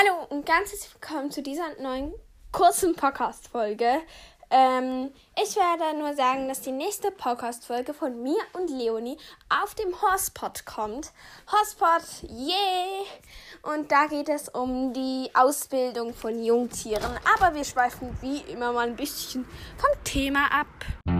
Hallo und ganz herzlich willkommen zu dieser neuen kurzen Podcast-Folge. Ähm, ich werde nur sagen, dass die nächste Podcast-Folge von mir und Leonie auf dem Horspot kommt. Horspot, yay! Und da geht es um die Ausbildung von Jungtieren. Aber wir schweifen wie immer mal ein bisschen vom Thema ab.